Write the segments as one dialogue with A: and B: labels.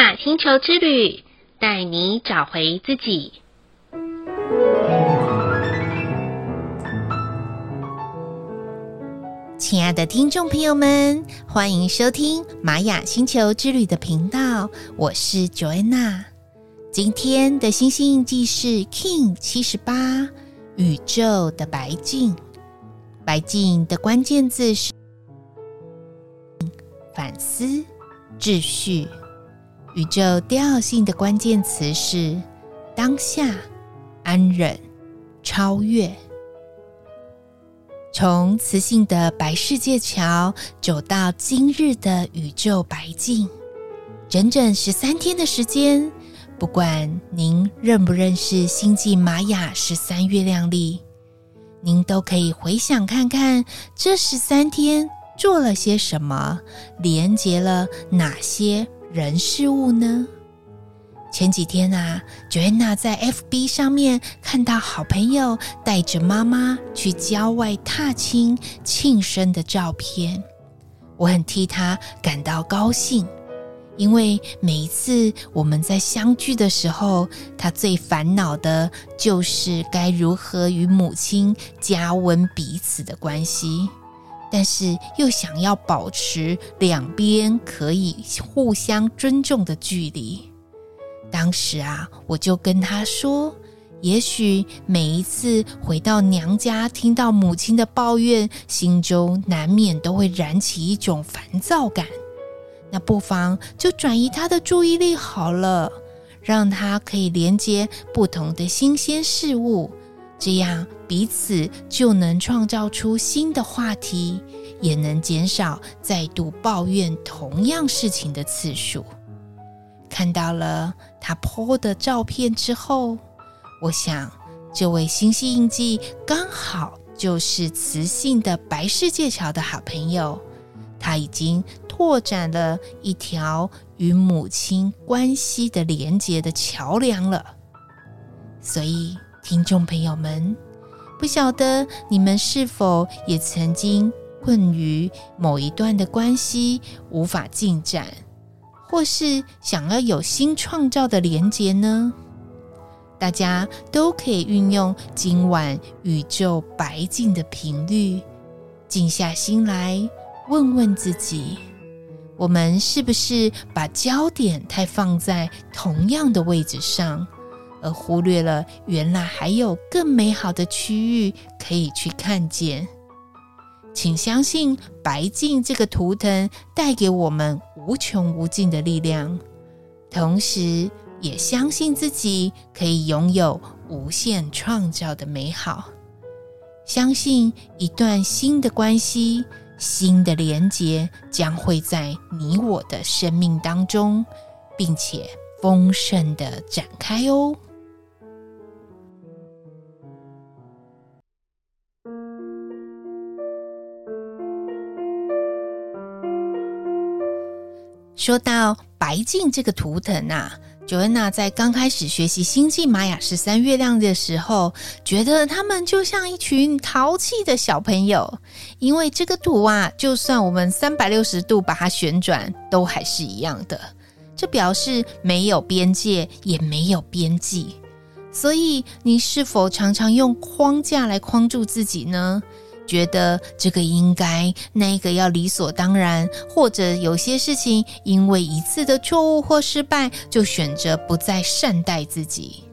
A: 雅星球之旅，带你找回自己。
B: 亲爱的听众朋友们，欢迎收听玛雅星球之旅的频道，我是 Joanna。今天的星星印记是 King 七十八，宇宙的白镜。白镜的关键字是反思、秩序。宇宙调性的关键词是当下、安忍、超越。从磁性的白世界桥走到今日的宇宙白境，整整十三天的时间。不管您认不认识星际玛雅十三月亮历，您都可以回想看看这十三天做了些什么，连接了哪些人事物呢？前几天啊，Joanna 在 FB 上面看到好朋友带着妈妈去郊外踏青庆生的照片，我很替她感到高兴，因为每一次我们在相聚的时候，她最烦恼的就是该如何与母亲加温彼此的关系。但是又想要保持两边可以互相尊重的距离。当时啊，我就跟他说：“也许每一次回到娘家，听到母亲的抱怨，心中难免都会燃起一种烦躁感。那不妨就转移他的注意力好了，让他可以连接不同的新鲜事物。”这样彼此就能创造出新的话题，也能减少再度抱怨同样事情的次数。看到了他 po 的照片之后，我想这位星系印记刚好就是磁性的白世界桥的好朋友，他已经拓展了一条与母亲关系的连接的桥梁了，所以。听众朋友们，不晓得你们是否也曾经困于某一段的关系无法进展，或是想要有新创造的连结呢？大家都可以运用今晚宇宙白镜的频率，静下心来问问自己：我们是不是把焦点太放在同样的位置上？而忽略了原来还有更美好的区域可以去看见。请相信白净这个图腾带给我们无穷无尽的力量，同时也相信自己可以拥有无限创造的美好。相信一段新的关系、新的连结将会在你我的生命当中，并且丰盛的展开哦。说到白净这个图腾啊，Joanna 在刚开始学习星际玛雅十三月亮的时候，觉得他们就像一群淘气的小朋友，因为这个图啊，就算我们三百六十度把它旋转，都还是一样的。这表示没有边界，也没有边际。所以，你是否常常用框架来框住自己呢？觉得这个应该，那个要理所当然，或者有些事情因为一次的错误或失败，就选择不再善待自己。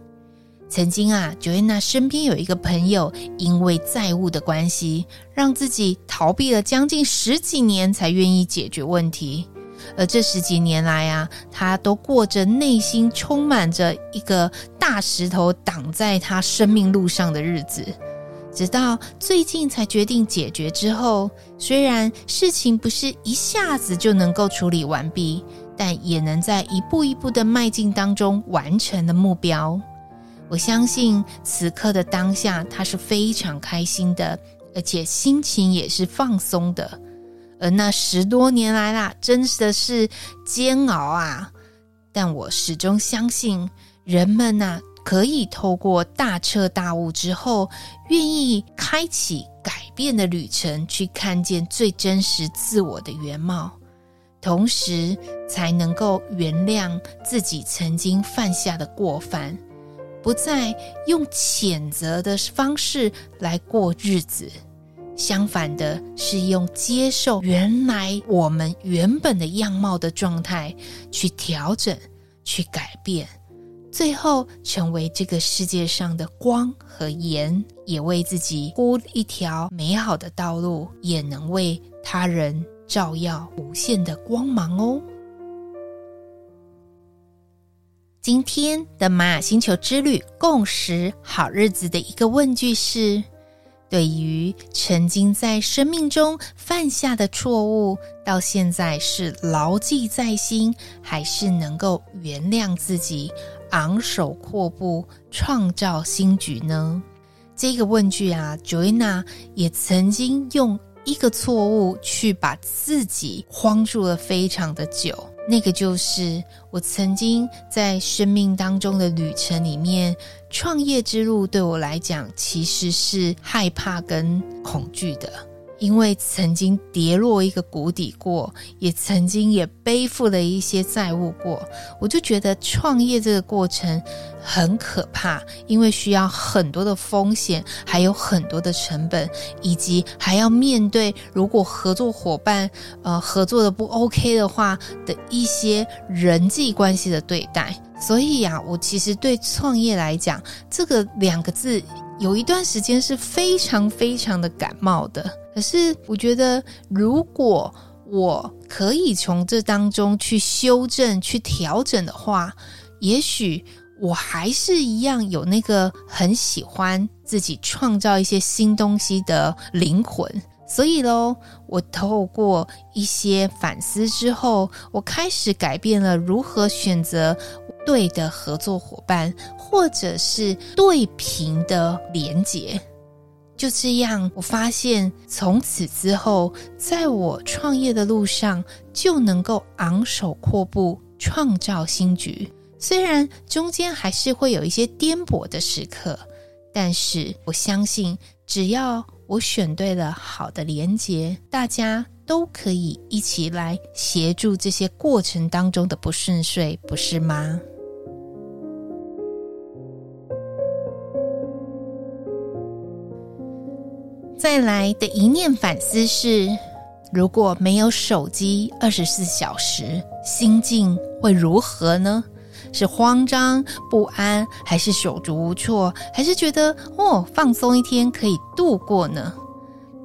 B: 曾经啊，Joanna 身边有一个朋友，因为债务的关系，让自己逃避了将近十几年才愿意解决问题。而这十几年来啊，他都过着内心充满着一个大石头挡在他生命路上的日子。直到最近才决定解决之后，虽然事情不是一下子就能够处理完毕，但也能在一步一步的迈进当中完成的目标。我相信此刻的当下，他是非常开心的，而且心情也是放松的。而那十多年来啦，真的是煎熬啊！但我始终相信，人们呐、可以透过大彻大悟之后，愿意开启改变的旅程，去看见最真实自我的原貌。同时才能够原谅自己曾经犯下的过犯，不再用谴责的方式来过日子。相反的是，用接受原来我们原本的样貌的状态去调整、去改变，最后成为这个世界上的光和盐，也为自己铺一条美好的道路，也能为他人照耀无限的光芒哦。今天的玛雅星球之旅共识好日子的一个问句是。对于曾经在生命中犯下的错误，到现在是牢记在心，还是能够原谅自己，昂首阔步创造新局呢？这个问句啊，Joanna 也曾经用一个错误去把自己框住了非常的久。那个就是我曾经在生命当中的旅程里面，创业之路对我来讲其实是害怕跟恐惧的，因为曾经跌落一个谷底过，也曾经也背负了一些债务过，我就觉得创业这个过程。很可怕，因为需要很多的风险，还有很多的成本，以及还要面对如果合作伙伴呃合作的不 OK 的话的一些人际关系的对待。所以呀、啊，我其实对创业来讲，这个两个字有一段时间是非常非常的感冒的。可是我觉得，如果我可以从这当中去修正、去调整的话，也许。我还是一样有那个很喜欢自己创造一些新东西的灵魂，所以喽，我透过一些反思之后，我开始改变了如何选择对的合作伙伴，或者是对平的连结。就这样，我发现从此之后，在我创业的路上，就能够昂首阔步，创造新局。虽然中间还是会有一些颠簸的时刻，但是我相信，只要我选对了好的连结，大家都可以一起来协助这些过程当中的不顺遂，不是吗？再来的一念反思是：如果没有手机二十四小时，心境会如何呢？是慌张不安，还是手足无措，还是觉得哦，放松一天可以度过呢？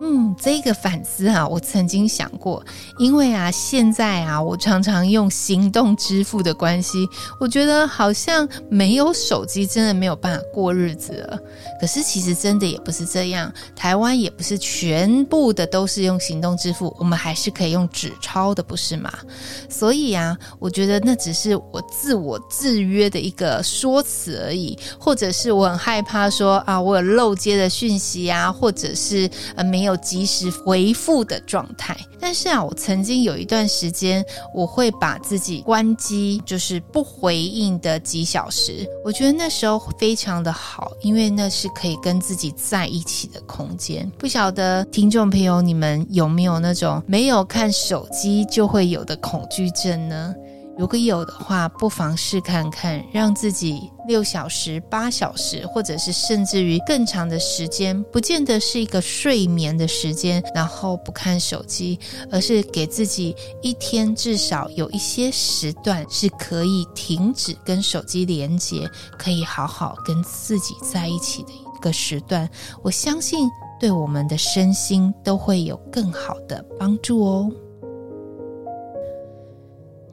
B: 嗯，这个反思啊，我曾经想过，因为啊，现在啊，我常常用行动支付的关系，我觉得好像没有手机真的没有办法过日子了。可是其实真的也不是这样，台湾也不是全部的都是用行动支付，我们还是可以用纸钞的，不是吗？所以啊，我觉得那只是我自我制约的一个说辞而已，或者是我很害怕说啊，我有漏接的讯息啊，或者是呃没有。及时回复的状态，但是啊，我曾经有一段时间，我会把自己关机，就是不回应的几小时。我觉得那时候非常的好，因为那是可以跟自己在一起的空间。不晓得听众朋友你们有没有那种没有看手机就会有的恐惧症呢？如果有的话，不妨试看看，让自己六小时、八小时，或者是甚至于更长的时间，不见得是一个睡眠的时间，然后不看手机，而是给自己一天至少有一些时段是可以停止跟手机连接，可以好好跟自己在一起的一个时段。我相信，对我们的身心都会有更好的帮助哦。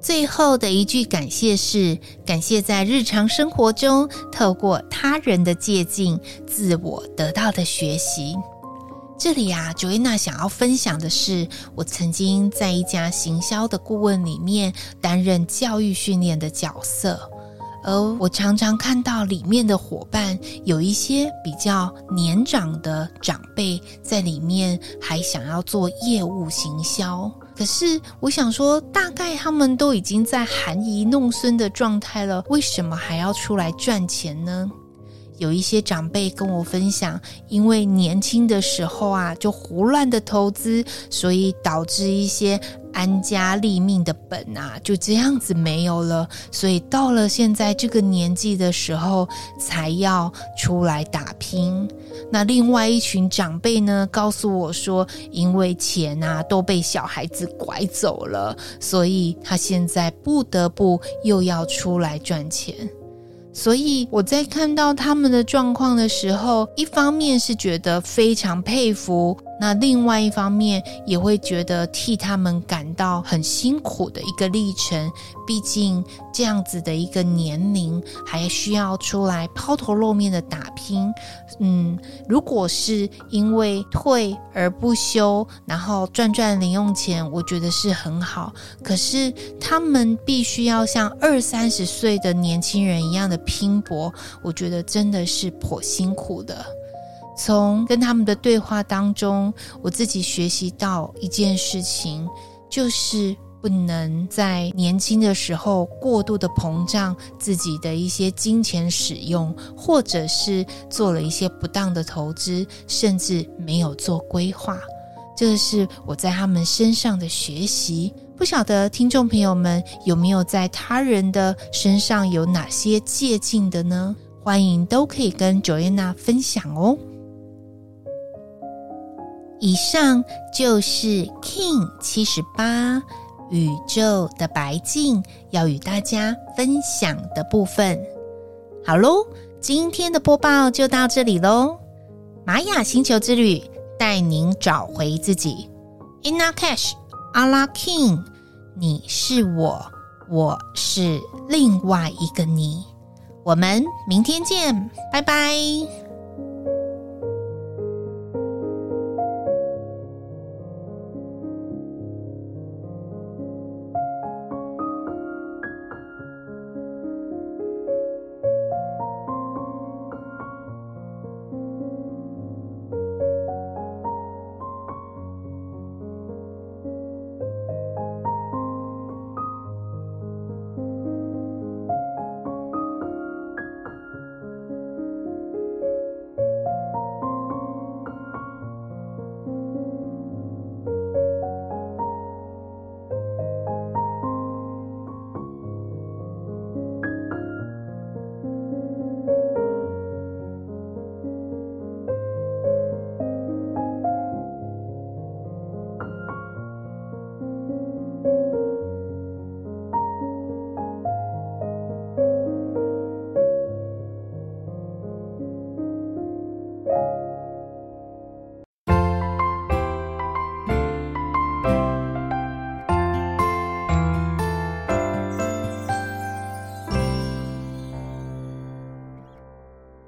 B: 最后的一句感谢是：感谢在日常生活中透过他人的借镜，自我得到的学习。这里啊，Joanna 想要分享的是，我曾经在一家行销的顾问里面担任教育训练的角色，而我常常看到里面的伙伴有一些比较年长的长辈在里面，还想要做业务行销。可是我想说，大概他们都已经在含饴弄孙的状态了，为什么还要出来赚钱呢？有一些长辈跟我分享，因为年轻的时候啊，就胡乱的投资，所以导致一些安家立命的本啊，就这样子没有了。所以到了现在这个年纪的时候，才要出来打拼。那另外一群长辈呢，告诉我说，因为钱啊都被小孩子拐走了，所以他现在不得不又要出来赚钱。所以我在看到他们的状况的时候，一方面是觉得非常佩服。那另外一方面也会觉得替他们感到很辛苦的一个历程，毕竟这样子的一个年龄还需要出来抛头露面的打拼。嗯，如果是因为退而不休，然后赚赚零用钱，我觉得是很好。可是他们必须要像二三十岁的年轻人一样的拼搏，我觉得真的是颇辛苦的。从跟他们的对话当中，我自己学习到一件事情，就是不能在年轻的时候过度的膨胀自己的一些金钱使用，或者是做了一些不当的投资，甚至没有做规划。这是我在他们身上的学习。不晓得听众朋友们有没有在他人的身上有哪些借鉴的呢？欢迎都可以跟 Joanna 分享哦。以上就是 King 七十八宇宙的白净要与大家分享的部分。好喽，今天的播报就到这里喽。玛雅星球之旅带您找回自己。Inna Cash Ala King，你是我，我是另外一个你。我们明天见，拜拜。